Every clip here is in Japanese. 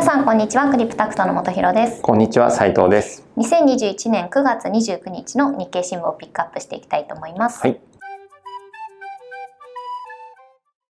皆さんこんにちは。クリプタクトの本博です。こんにちは斉藤です。2021年9月29日の日経新聞をピックアップしていきたいと思います。はい。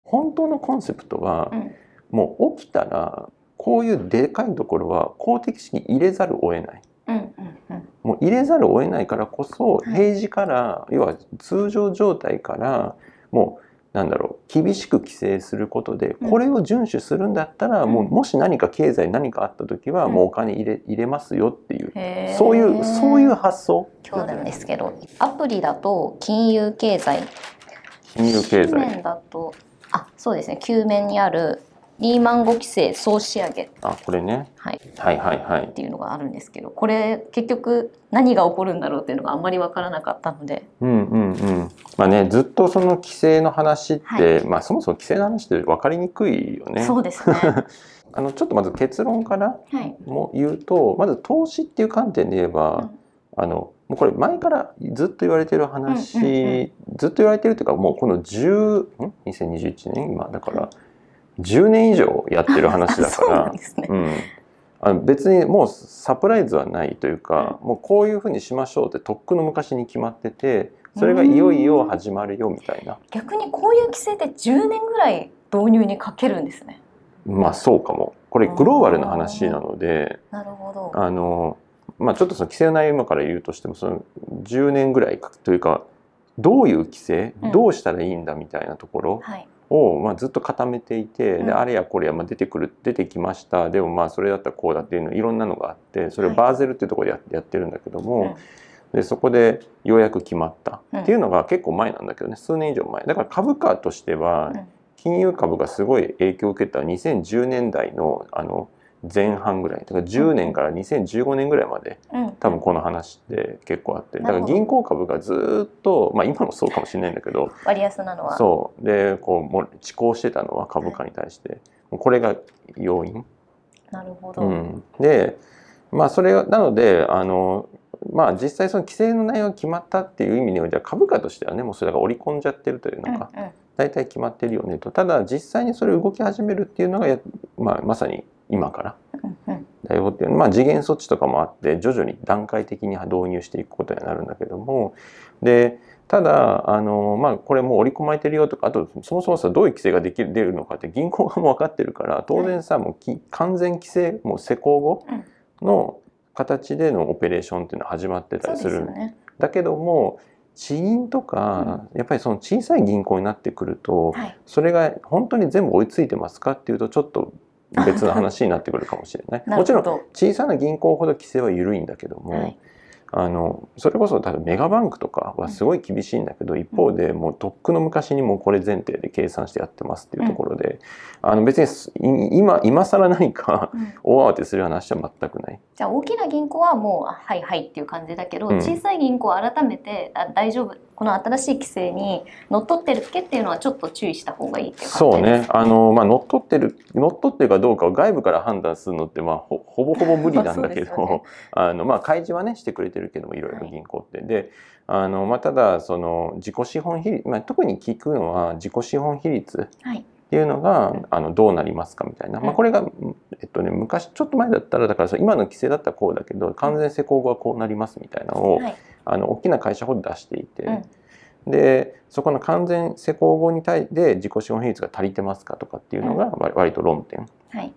本当のコンセプトは、うん。もう起きたらこういうでかいところは公的資金入れざるを得ない。うんうんうん。もう入れざるを得ないからこそい。平時から、要は通常状態からもうなんだろう厳しく規制することでうん。これを遵守するんだったら、うん。もうもし何か経済に何かあった時はうん。もうお金入れ入れますよっていう、そういうそういう発想。今日なんですけどアプリだと金融経済。金融経紙済面だとあそうですね。9面にあるリーマン5期生総仕上げ、あこれね。はい、はいはいはい。っていうのがあるんですけどこれ結局何が起こるんだろうっていうのがあんまり分からなかったので。うんうんうん。まあねずっとその規制の話って、はい。まあそもそも規制の話って分かりにくいよね。そうですね。あのちょっとまず結論からはい。も言うとまず投資っていう観点で言えば、うん。あのもうこれ前からずっと言われてる話、うんうんずっと言われてるっていうかもうこの10ん？2021年？今だから10年以上やってる話だから うん、あの別にもうサプライズはないというか、もうこういうふうにしましょうってとっくの昔に決まっててそれがいよいよ始まるよみたいな。逆にこういう規制って10年ぐらい導入にかけるんですね。まあそうかも。これグローバルな話なのでなるほど。あのまあちょっとその規制の内容今から言うとしてもその10年ぐらいかというかどういう規制うん。どうしたらいいんだみたいなところはいを、まあ、ずっと固めていて、うん。であれやこれや、まあ、出てくる出てきました。でもまあそれだったらこうだっていうのいろんなのがあってそれをはいバーゼルっていうところでややってるんだけども、うん。でそこでようやく決まった。うん。っていうのが結構前なんだけどね数年以上前。だから株価としてはうん。金融株がすごい影響を受けた2010年代のあの前半ぐらい。だから10年から2015年ぐらいまでうん。多分この話って結構あって。だから銀行株がずっとまあ今もそうかもしれないんだけど割安なのは。そう。でこうもう遅行してたのは株価に対して。もうこれが要因。なるほど、うん、でまあそれがなのであのまあ実際その規制の内容が決まったっていう意味においては株価としてはねもうそれが織り込んじゃってるというのがうんうん。大体決まってるよねと。ただ実際にそれを動き始めるっていうのがや、まあ、まさに今からだよっていうまあ次元措置とかもあって徐々に段階的に導入していくことになるんだけども。でただあの、まあ、これもう織り込まれてるよとかあとそもそもさどういう規制ができる出るのかって銀行側も分かってるから当然さ、もうき完全規制もう施行後の形でのオペレーションっていうのは始まってたりですすよね。だけども地銀とか、やっぱりその小さい銀行になってくると、はい。それが本当に全部追いついてますかっていうとちょっと別の話になってくるかもしれない。なもちろん小さな銀行ほど規制は緩いんだけども、はい。あのそれこそ多分メガバンクとかはすごい厳しいんだけど、一方でもうとっくの昔にもうこれ前提で計算してやってますっていうところで、あの別に今今更何かうん。大慌てする話は全くない。じゃあ大きな銀行はもうあはいはいっていう感じだけど、うん。小さい銀行は改めてあ大丈夫この新しい規制にのっとってるっけっていうのはちょっと注意した方がいいっていう感じそうね。あの、まあ、乗っ取ってる乗っ取ってるかどうかを外部から判断するのって、まあ、ほ ほぼほぼ無理なんだけど、ね。あのまあ、開示はねしてくれてるけどもいろいろはい銀行って。であの、まあ、ただその自己資本比率、まあ、特に聞くのは自己資本比率はいっていうのが、うんあのどうなりますかみたいな、まあ、うんこれが、えっとね、昔ちょっと前だったらだから今の規制だったらこうだけど完全施行後はこうなりますみたいなのを、はい。あの大きな会社ほど出していて、うん。でそこの完全施行後に対で自己資本比率が足りてますかとかっていうのが割割と論点はい。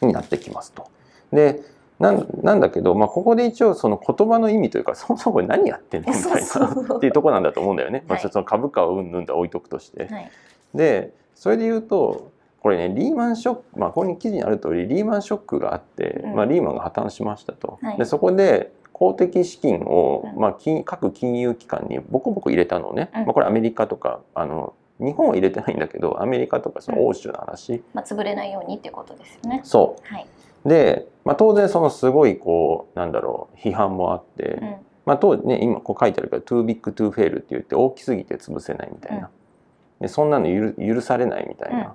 になってきますと。でなんなんだけど、まあ、ここで一応その言葉の意味というかそもそもこれ何やってんのみたいなっていうところなんだと思うんだよね。まあ、はい。その株価をうんぬんと置いとくとして。はい。でそれで言うとこれねリーマンショックまあここに記事にある通りリーマンショックがあって、うん。まあ、リーマンが破綻しましたと。はい。でそこで公的資金を、うん。まあ、金各金融機関にボコボコ入れたのね、うん。まあ、これアメリカとかあの日本は入れてないんだけどアメリカとかその欧州の話、まあ潰れないようにっていうことですよね。そはい、うで、まあ、当然そのすごいこうなんだろう批判もあって、うん。まあ当時ね今こう書いてあるけど「too big to fail」って言って大きすぎて潰せないみたいな、でそんなの許許されないみたいな、うん。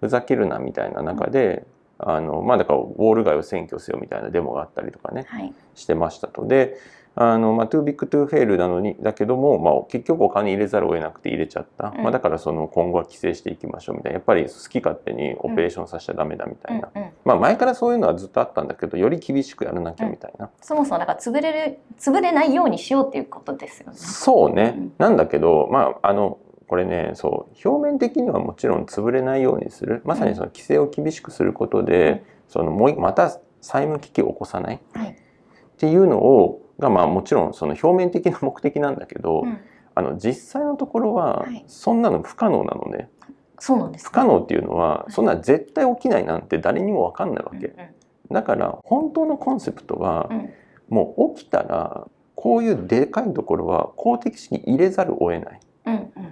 ふざけるなみたいな中で、あのまあだからウォール街を占拠せよみたいなデモがあったりとかねはい。してましたと。であの、まあ、too big to fail なのにだけども、まあ、結局お金入れざるを得なくて入れちゃった、うん。まあ、だからその今後は規制していきましょうみたいな。やっぱり好き勝手にオペレーションさせちゃダメだみたいな、うんうん。まあ、前からそういうのはずっとあったんだけどより厳しくやらなきゃみたいな、そもそもだから潰れる潰れないようにしようっていうことですよね。そうね、うん。なんだけどまああのこれねそう表面的にはもちろん潰れないようにする。まさにその規制を厳しくすることで、うん。そのもう一また債務危機を起こさない。はい。っていうのをがまあもちろんその表面的な目的なんだけど、うん。あの実際のところははい。そんなの不可能なのね、そうなんですね。不可能っていうのははい。そんな絶対起きないなんて誰にも分かんないわけ、うん。だから本当のコンセプトはうん。もう起きたらこういうでかいところは公的資金入れざるを得ない。うんうん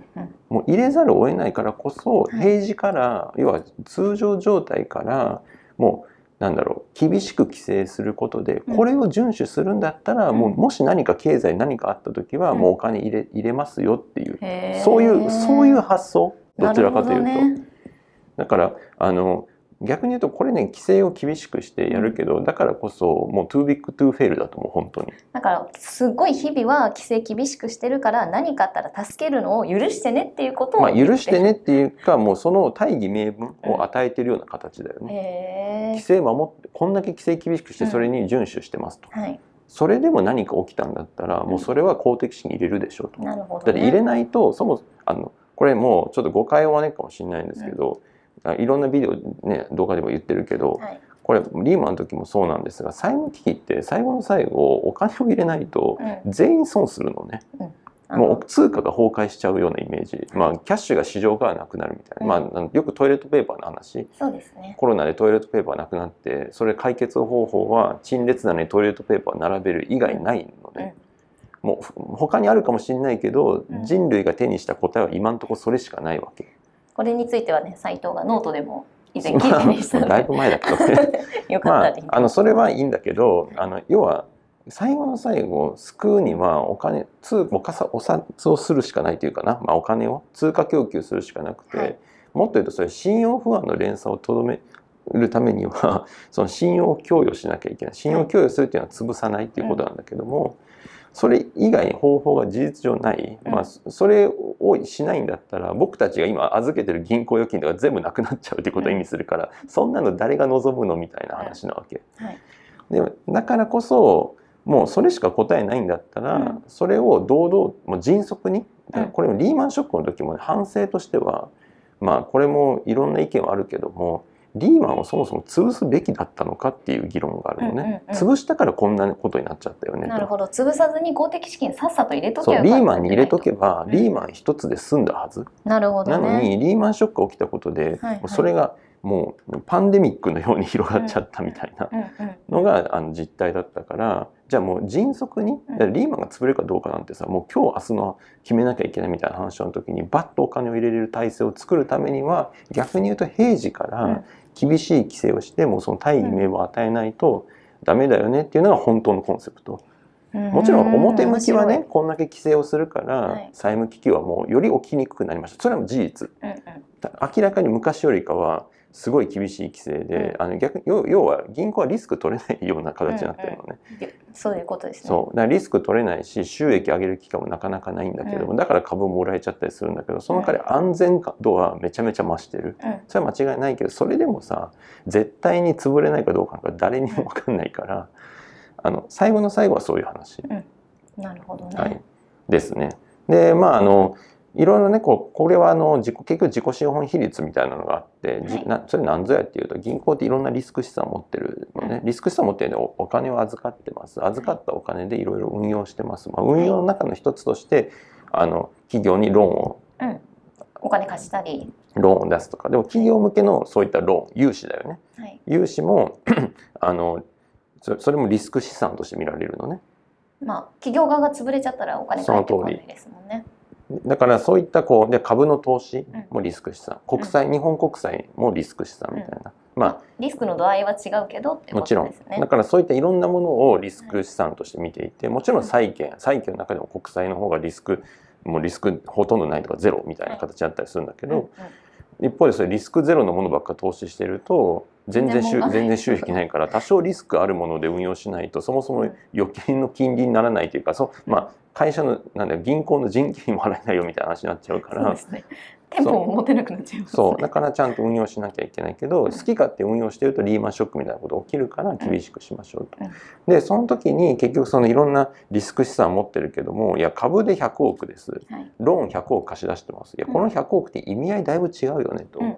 入れざるを得ないからこそい。平時から、要は通常状態からもうなんだろう厳しく規制することでうん。これを遵守するんだったら、うん。もうもし何か経済に何かあった時はうん。もうお金入れ入れますよっていうそういうそういう発想どちらかというと、ね。だからあの逆に言うとこれね規制を厳しくしてやるけど、だからこそもう too big to fail だと思う本当に。だからすごい日々は規制厳しくしてるから何かあったら助けるのを許してねっていうことをまあ許してねっていうかもうその大義名分を与えてるような形だよね、へ規制守ってこんだけ規制厳しくしてうんそれに遵守してますと、えはい。それでも何か起きたんだったらもうそれは公的資金入れるでしょうと、なるほど、ね、だって入れないとそもそもあのこれもうちょっと誤解を招くかもしれないんですけど、あいろんなビデオね動画でも言ってるけど、はい。これリーマンの時もそうなんですが債務危機って最後の最後お金を入れないとうん。全員損するのね、あのもう通貨が崩壊しちゃうようなイメージ、まあ、キャッシュが市場からなくなるみたいな、うんまあよくトイレットペーパーの話。そうですね。コロナでトイレットペーパーなくなってそれ解決方法は陳列棚にトイレットペーパーを並べる以外ないので、もうふ他にあるかもしれないけど、うん。人類が手にした答えは今のところそれしかないわけ。これについてはね斉藤がノートでも以前記事にしたので。だいぶ前だけどね。よかまあったら、あのそれはいいんだけどあの要は最後の最後救うにはお金通おかさお札をするしかないというかな、まあ、お金を通貨供給するしかなくて、はい。もっと言うとそれ信用不安の連鎖をとどめるためにはその信用を供与しなきゃいけない。信用を供与するっていうのは潰さないっていうことなんだけども、それ以外に方法が事実上ない、うん。まあ、それをしないんだったら僕たちが今預けてる銀行預金とか全部なくなっちゃうっていうことを意味するから、そんなの誰が望むのみたいな話なわけ。はい。でもだからこそもうそれしか答えないんだったら、うん。それを堂々もう迅速に、うん。これもリーマンショックの時も反省としてはまあこれもいろんな意見はあるけどもリーマンをそもそも潰すべきだったのかっていう議論があるのね、うんうんうん。潰したからこんなことになっちゃったよね。となるほど。潰さずに公的資金さっさと入れとけそうリばよかったーマンに入れとけば、うんリーマン一つで済んだはず、なるほどなねのにリーマンショックが起きたことで、はいはい。それがもうパンデミックのように広がっちゃったみたいなのがあの実態だったからじゃあもう迅速にリーマンが潰れるかどうかなんてさもう今日明日の決めなきゃいけないみたいな話の時にバッとお金を入れれる体制を作るためには逆に言うと平時かうん。ら厳しい規制をしてもうその大義名を与えないとダメだよねっていうのが本当のコンセプト。もちろん表向きはねこんだけ規制をするからはい。債務危機はもうより起きにくくなりました。それはもう事実。明らかに昔よりかはすごい厳しい規制で、あの逆に要要は銀行はリスク取れないような形になってるのね、そういうことですね。そう。だからリスク取れないし収益上げる機会もなかなかないんだけども、うだから株ももらえちゃったりするんだけどその代わり安全度はめちゃめちゃ増してる。うん。それは間違いないけどそれでもさ絶対に潰れないかどうかなんか誰にも分かんないからあの最後の最後はそういう話、なるほどね、はい、ですね。でまああのいろいろねこうこれはあの自己結局自己資本比率みたいなのがあって、じはい。なそれ何ぞやっていうと銀行っていろんなリスク資産を持ってるのね、リスク資産を持ってるんでおお金を預かってます。預かったお金でいろいろ運用してます、まあ、運用の中の一つとしてあの企業にローンをうん。お金貸したり。ローンを出すとか。でも企業向けのそういったローン融資だよね。はい。融資も あのそそれもリスク資産として見られるのね。まあ企業側が潰れちゃったらお金返ってこないですもんねだからそういったこうで株の投資もリスク資産国債、日本国債もリスク資産みたいな、まリスクの度合いは違うけどってこあもちろん。だからそういったいろんなものをリスク資産として見ていてもちろん債券債券の中でも国債の方がリスクもうリスクほとんどないとかゼロみたいな形だったりするんだけど、うんうん。一方でそれリスクゼロのものばっか投資してると全然収全然収益ないから 多少リスクあるもので運用しないとそもそも預金の金利にならないというかそう、まあ、会社のなんだよ銀行の人件費も払えないよみたいな話になっちゃうからそうですね。店舗も持てなくなっちゃいますそうだからちゃんと運用しなきゃいけないけど好き勝手運用してるとリーマンショックみたいなこと起きるから厳しくしましょうと。でその時に結局そのいろんなリスク資産持ってるけどもいや株で100億です。はい。ローン100億貸し出してます。いやこの100億って意味合いだいぶ違うよねと。うんうん、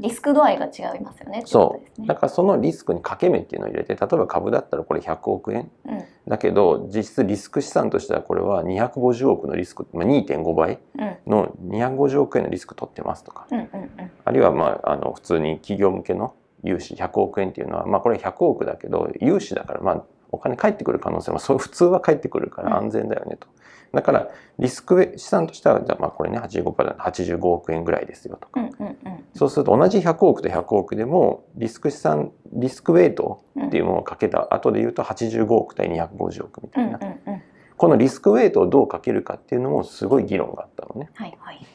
リスク度合いが違いますよねそう。だからそのリスクに掛け目っていうのを入れて例えば株だったらこれ100億円。うん。だけど実質リスク資産としてはこれは250億のリスク、まあ、2.5倍うん。の250億円のリスク取ってますとか。うんうんうん。あるいはまああの普通に企業向けの融資100億円っていうのはまあこれ100億だけど融資だからまあお金返ってくる可能性はそう普通は返ってくるから安全だよねと。だからリスク資産としてはじゃあまあこれね85%だ85億円ぐらいですよとか。うんうんうん。そうすると同じ100億と100億でもリスク資産リスクウェイトうんっていうものをかけた後で言うと85億対250億みたうんうんいな、うん。このリスクウェイトをどうかけるかっていうのもすごい議論があったのね。はいはい。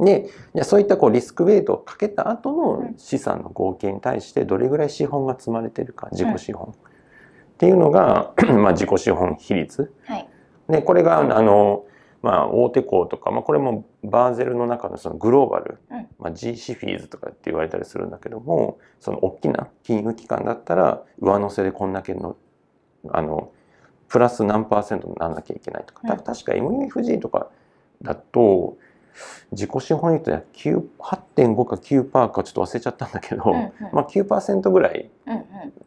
でそういったこうリスクウェイトをかけた後うのん。資産の合計に対してどれぐらい資本が積まれてるか自己資本、っていうのが まあ自己資本比率。はい。でこれがあの、まあ、大手行とか、まあ、これもバーゼルの中のそのグローバル、うん。まあ、G シフィーズとかって言われたりするんだけどもその大きな金融機関だったら上乗せでこんだけのあのプラス何パーセントにならなきゃいけないとか、たうん。確か MUFG とかだと自己資本率は9 8.5か9%かちょっと忘れちゃったんだけど、うんうん。まあ、9%ぐらいうんうん。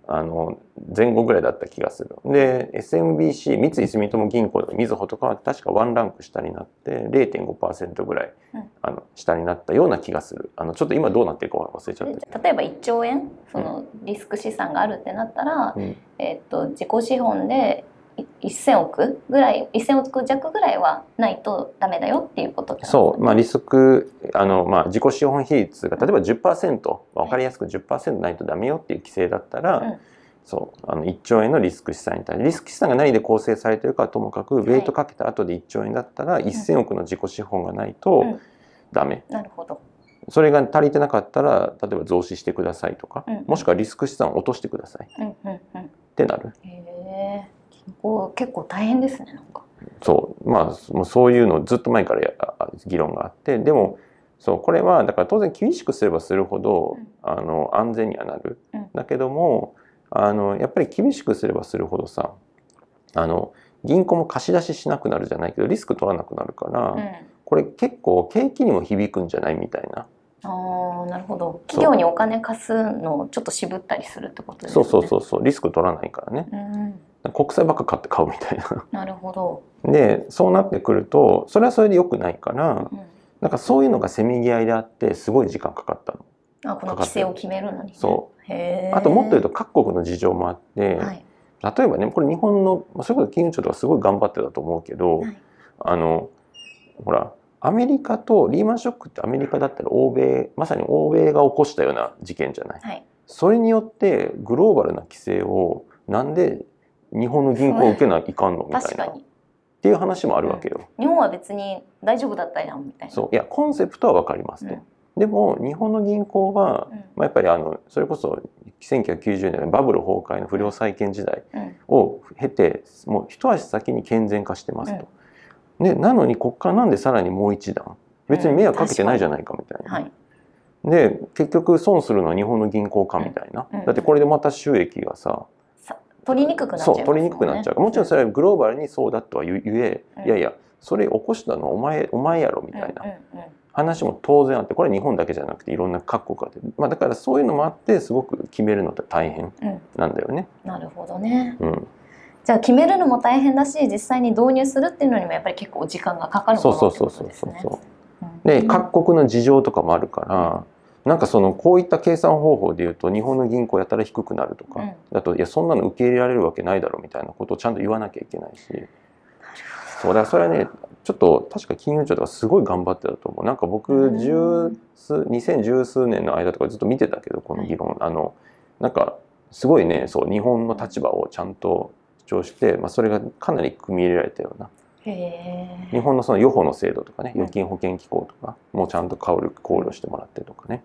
あの前後ぐらいだった気がする。で SMBC 三井住友銀行とかみずほとかは確かワンランク下になって0.5%ぐらい、うん。あの下になったような気がする。あのちょっと今どうなってるか忘れちゃった例えば1兆円そのリスク資産があるってなったら、うん。えっと自己資本でい1000億ぐらい1000億弱ぐらいはないとダメだよっていうことですそう、まあ、リスクあの、まあ、自己資本比率が例えば10%分かりやすく10%ないとダメよっていう規制だったら、うん。そう。あの1兆円のリスク資産に対してリスク資産が何で構成されてるかはともかくウェイトかけた後で1兆円だったら1000億の自己資本がないとうん。ダメ。なるほど。それが足りてなかったら例えば増資してくださいとか、うん。もしくはリスク資産を落としてくださいっうんうんうん。てなる。へえ銀行結構大変ですねなんか。そう。まあもうそういうのずっと前から議論があってでもそうこれはだから当然厳しくすればするほど、うん。あの安全にはなる、うん。だけどもあのやっぱり厳しくすればするほどさあの銀行も貸し出ししなくなるじゃないけどリスク取らなくなるから、うん。これ結構景気にも響くんじゃないみたいな。あーなるほど。企業にお金貸すのをちょっと渋ったりするってことですね。そうそうそうそう。リスク取らないからね。うん国債ばっか買って買うみたいな。なるほど、でそうなってくるとそれはそれで良くないからうん、なんかそういうのがせめぎ合いであってすごい時間かかったの。あこの規制を決めるのに、ね、そう。あともっと言うと各国の事情もあって、はい。例えばねこれ日本のまあそれこそ金融庁とかすごい頑張ってたと思うけど、はい。あのほらアメリカとリーマンショックってアメリカだったら欧米まさに欧米が起こしたような事件じゃない。はい。それによってグローバルな規制をなんで日本の銀行を受けないかんの？みたいな。っ確かに。ていう話もあるわけよ。日本は別に大丈夫だったやんみたいな。そう。いやコンセプトは分かりますと。うん。でも日本の銀行は、うん。まあ、やっぱりあのそれこそ1990年のバブル崩壊の不良債権時代うん。を経てもう一足先に健全化してますと。でなのにこっからなんでさらにもう一段？別に迷惑かけてないじゃないかみたいな。はい。で結局損するのは日本の銀行かみたいな、うん。だってこれでまた収益がさ、さ取りにくくなっちゃいますそう取りにくくなっちゃう。もちろんそれはグローバルにそうだとは言え、うん。いやいやそれ起こしたのはお前お前やろみたいな。うんうんうん。話も当然あってこれは日本だけじゃなくていろんな各国があって、まあ、だからそういうのもあってすごく決めるのって大変うん。なんだよね。なるほどね。うん、じゃあ決めるのも大変だし実際に導入するっていうのにもやっぱり結構時間がかかるもそうのそうそうそうってことですねそうそう。うん。で各国の事情とかもあるから、なんかそのこういった計算方法でいうと日本の銀行やたら低くなるとか、うん。だといやそんなの受け入れられるわけないだろうみたいなことをちゃんと言わなきゃいけないしそうだからそれはねちょっと確か金融庁とかすごい頑張ってたと思う。なんか僕うん。十数2010数年の間とかずっと見てたけどこの議論、あのなんかすごいねそう日本の立場をちゃんと主張して、まあ、それがかなり組み入れられたような。へ日本のその予報の制度とかねうん預金保険機構とかもうちゃんと考慮考慮してもらってとかね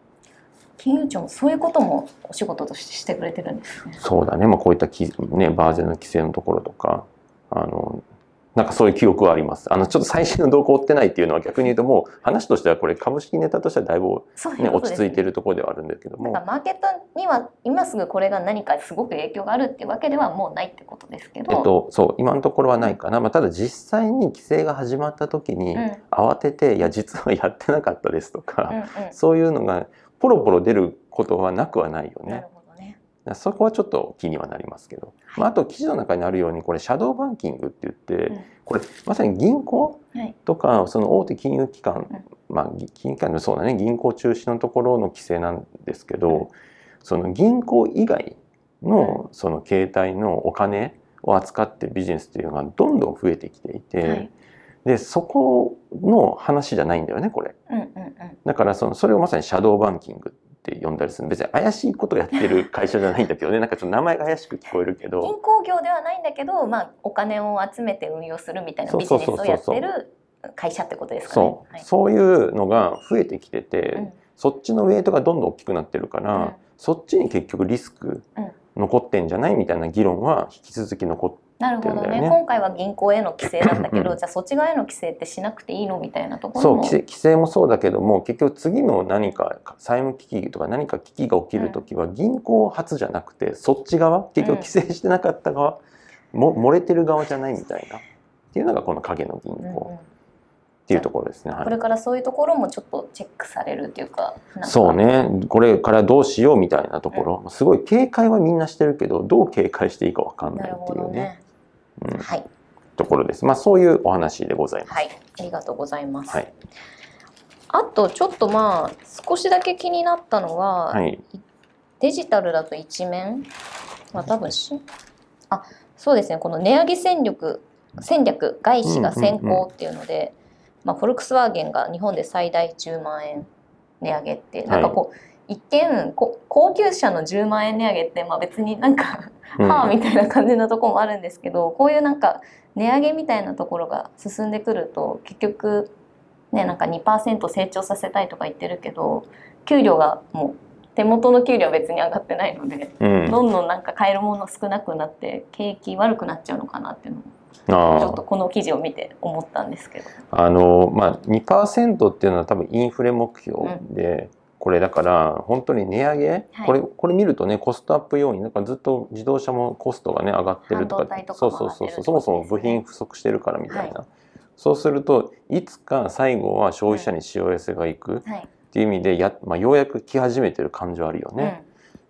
金融庁もそういうこともお仕事としてしてくれてるんですね。そうだね、まあ、こういったき、ね、バーゼンの規制のところとかあのなんかそういう記憶はあります。あのちょっと最新の動向を追ってないっていうのは逆に言うともう話としてはこれ株式ネタとしてはだいぶ、ね、そういうことです落ち着いてるところではあるんだけども。なんかマーケットには今すぐこれが何かすごく影響があるっていうわけではもうないってことですけど、えっと、そう今のところはないかな、まあ、ただ実際に規制が始まった時にうん。慌てて「いや実はやってなかったです」とか、うんうん。そういうのがポロポロ出ることはなくはないよね。そこはちょっと気にはなりますけど、はい。まあ、あと記事の中にあるようにこれシャドーバンキングって言って、うん。これまさに銀行はい。とかその大手金融機関、まあぎ金融機関のそうだね。銀行中心のところの規制なんですけど、うん。その銀行以外のその携帯のお金を扱ってるビジネスっていうのがどんどん増えてきていて、はいでそこの話じゃないんだよねこれ。うんうんうん。だからそのそれをまさにシャドーバンキングって呼んだりする。別に怪しいことをやってる会社じゃないんだけどね。なんかちょっと名前が怪しく聞こえるけど。銀行業ではないんだけど、まあ、お金を集めて運用するみたいなビジネスをやってる会社ってことですかね。そう、はい。そういうのが増えてきてて、うん。そっちのウェイトがどんどん大きくなってるから、うん。そっちに結局リスクうん。残ってんじゃないみたいな議論は引き続き残っなるほどね。ね。今回は銀行への規制なんだけどうん じゃあそっち側への規制ってしなくていいのみたいなところも。そう規制もそうだけども結局次の何か債務危機とか何か危機が起きる時は銀行発じゃなくてそっち側結局規制してなかった側、も漏れてる側じゃないみたいなっていうのがこの影の銀うんうん行っていうところですね。はい。これからそういうところもちょっとチェックされるっていうかそうね。これからどうしようみたいなところ、すごい警戒はみんなしてるけどどう警戒していいか分かんなないるっていうねうん、はい。ところです。まあそういうお話でございます。はい。ありがとうございます、はい。あとちょっとまあ少しだけ気になったのは、はい。デジタルだと一面？まあ多分しあそうですね。この値上げ戦略戦略外資が先行っていうので、まあ、フォルクスワーゲンが日本で最大10万円値上げってなんかこう、一見こ高級車の10万円値上げって、まあ、別になんか、うん。はあみたいな感じのところもあるんですけどこういうなんか値上げみたいなところが進んでくると結局ねなんか2%成長させたいとか言ってるけど給料がもう手元の給料は別に上がってないので、うん。どんどんなんか買えるもの少なくなって景気悪くなっちゃうのかなっていうのもちょっあとこの記事を見て思ったんですけど。ああのまあ2%っていうのは多分インフレ目標で、これだから本当に値上げ、はい。これこれ見るとねコストアップ要因だからずっと自動車もコストがね上がってるとかそうもそうそうそうそもそも部品不足してるからみたいな、そうするといつか最後は消費者にしわ寄せがいくはい。っていう意味でや、まあ、ようやく来始めてる感じはあるよね。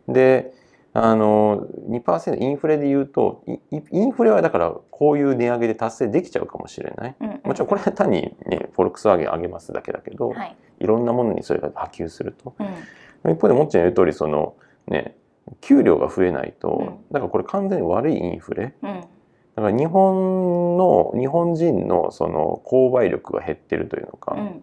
であの2%インフレで言うとインフレはだからこういう値上げで達成できちゃうかもしれない。うんうんもちろんこれは単にねフォルクスワーゲン上げますだけだけど、はいい、ろんなものにそれが波及すると。うん一方でもっちゃん言う通りそのね給料が増えないと、うんだからこれ完全に悪いインフレ。うんだから日本の日本人のその購買力が減ってるというのか、うん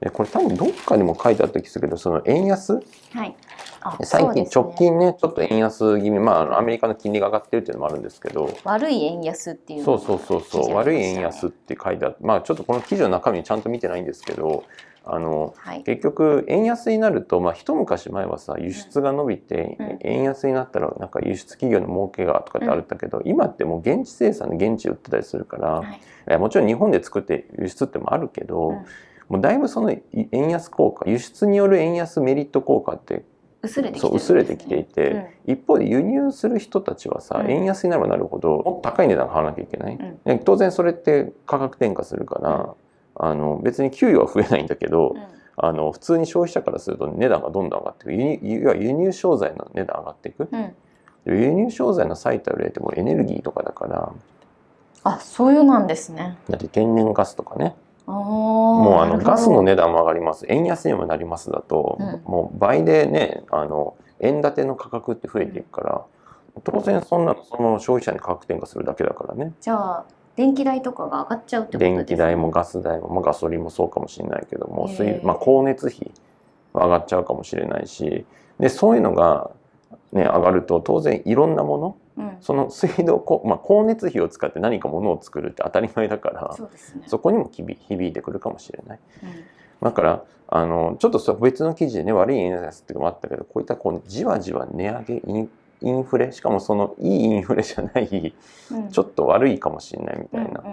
でこれ多分どっかにも書いてあった気するけどその円安？はい。あ最近、直近ねちょっと円安気味まあアメリカの金利が上がってるっていうのもあるんですけど。悪い円安っていうそうそうそうそう、悪い円安って書いてあってまあちょっとこの記事の中身ちゃんと見てないんですけどあのはい。結局円安になると、まあ、一昔前はさ輸出が伸びて、うん。円安になったらなんか輸出企業の儲けがとかってあるんだけど、今ってもう現地生産で現地で売ってたりするから、はい。もちろん日本で作って輸出ってもあるけど、うんもうだいぶそのい円安効果輸出による円安メリット効果って薄れてきてね。薄れてきていて、一方で輸入する人たちはさ、うん。円安になればなるほどもっと高い値段買わなきゃいけない、うん。で当然それって価格転嫁するから、あの別に給与は増えないんだけど、うん。あの普通に消費者からすると値段がどんどん上がっていく。輸入要は輸入商材の値段上がっていく。輸入商材の最たる例ってもうエネルギーとかだからあそういうなんですね。だって天然ガスとかね。あももうあのガスの値段も上がります。円安にもなりますだと、うん。もう倍でねあの円建ての価格って増えていくから、当然そんなのその消費者に価格転嫁するだけだからね。じゃあ電気代とかが上がっちゃうってことですね。電気代もガス代も、まあ、ガソリンもそうかもしれないけども水、まあ、光熱費は上がっちゃうかもしれないしでそういうのが、ね、上がると当然いろんなものうん。その水道、こまあ、光熱費を使って何かものを作るって当たり前だからね。そこにも響響いてくるかもしれない。うん。だからあのちょっと別の記事でね悪い円安っていうのもあったけどこういったこうじわじわ値上げインインフレしかもそのいいインフレじゃないうん。ちょっと悪いかもしれないみたいな。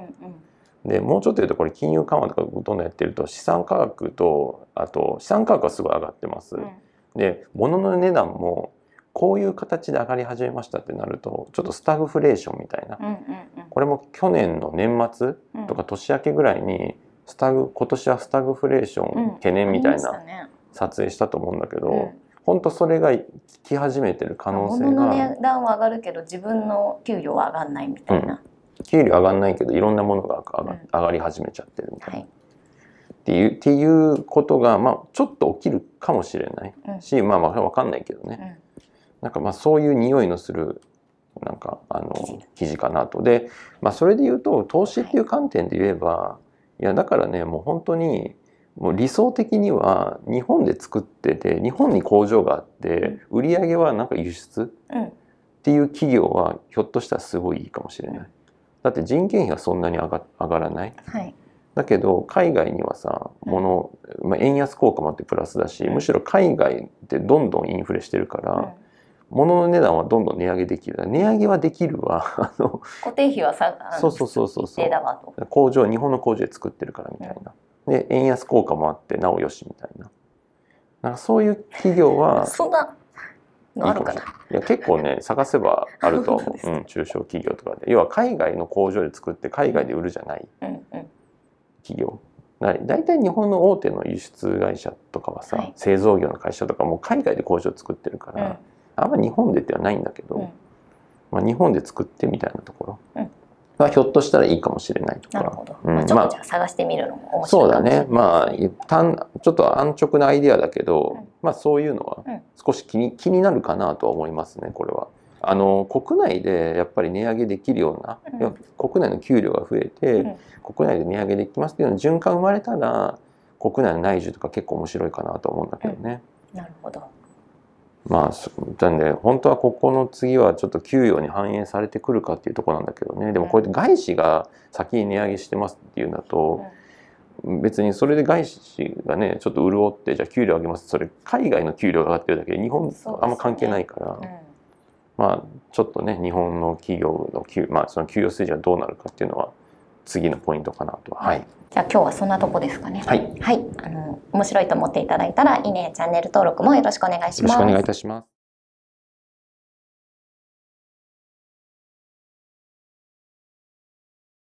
でもうちょっと言うとこれ金融緩和とかどんどんやってると資産価格とあと資産価格はすごい上がってます。うん。で物の値段もこういう形で上がり始めましたってなるとちょっとスタグフレーションみたいな。うんうんこれも去年の年末うん。とか年明けぐらいにスタグ今年はスタグフレーショうんン懸念みたいな撮影したと思うんだけど、うん。本当それが来始めてる可能性が値段は上がるけど自分の給料は上がんないみたいな、給料上がんないけどいろんなものが上がうん。上がり始めちゃってるみたいな。はい、っていうっていうことが、まあ、ちょっと起きるかもしれないうん。し、まあまあ分かんないけどね、なんかまあそういう匂いのするなんかあの記事かなと。で、まあ、それで言うと投資っていう観点で言えば、い、やだからねもう本当にもう理想的には日本で作ってて日本に工場があって売り上げはなんか輸出っていう企業はひょっとしたらすごいいいかもしれない。だって人件費はそんなに上が上がらない。はい。だけど海外にはさ物、まあ、円安効果もあってプラスだしうん。むしろ海外ってどんどんインフレしてるから、物の値段はどんどん値上げできる。値上げはできるわ。あの固定費はさあのそうそうそうそうそう。工場日本の工場で作ってるからみたいな、で円安効果もあってなおよしみたいな。なんかそういう企業はそんなのあるかな。いや結構ね探せばあると思う、そうん、中小企業とかで。要は海外の工場で作って海外で売るじゃない。うんうん。企業。だだいたい日本の大手の輸出会社とかはさ、はい。製造業の会社とかも海外で工場作ってるから、うんあんま日本でではないんだけど、うん。まあ、日本で作ってみたいなところうん。がひょっとしたらいいかもしれないとか、なるほど、うん。まあ、ちょっまあとじゃあ探してみるのも面そうだ白いかもしれない。ね。まあ一旦ちょっと安直なアイデアだけど、うん。まあそういうのはうん。少し気に気になるかなとは思いますねこれは。あの国内でやっぱり値上げできるような、うん。国内の給料が増えて、うん。国内で値上げできますっていうの循環生まれたら国内の内需とか結構面白いかなと思うんだけどね。なるほどまあそなんで本当はここの次はちょっと給与に反映されてくるかっていうところなんだけどね。でもこうやって外資が先に値上げしてますっていうんだと、別にそれで外資がねちょっと潤ってじゃあ給料上げますそれ海外の給料が上がってるだけで日本あんま関係ないから、うん。まあちょっとね日本の企業の給,、まあ、その給与水準がどうなるかっていうのは次のポイントかなと。はい、じゃあ今日はそんなとこですかね。はい、よはい。あの面白いと思っていただいたらいいねチャンネル登録もよろしくお願いします。ろしくお願いいたします。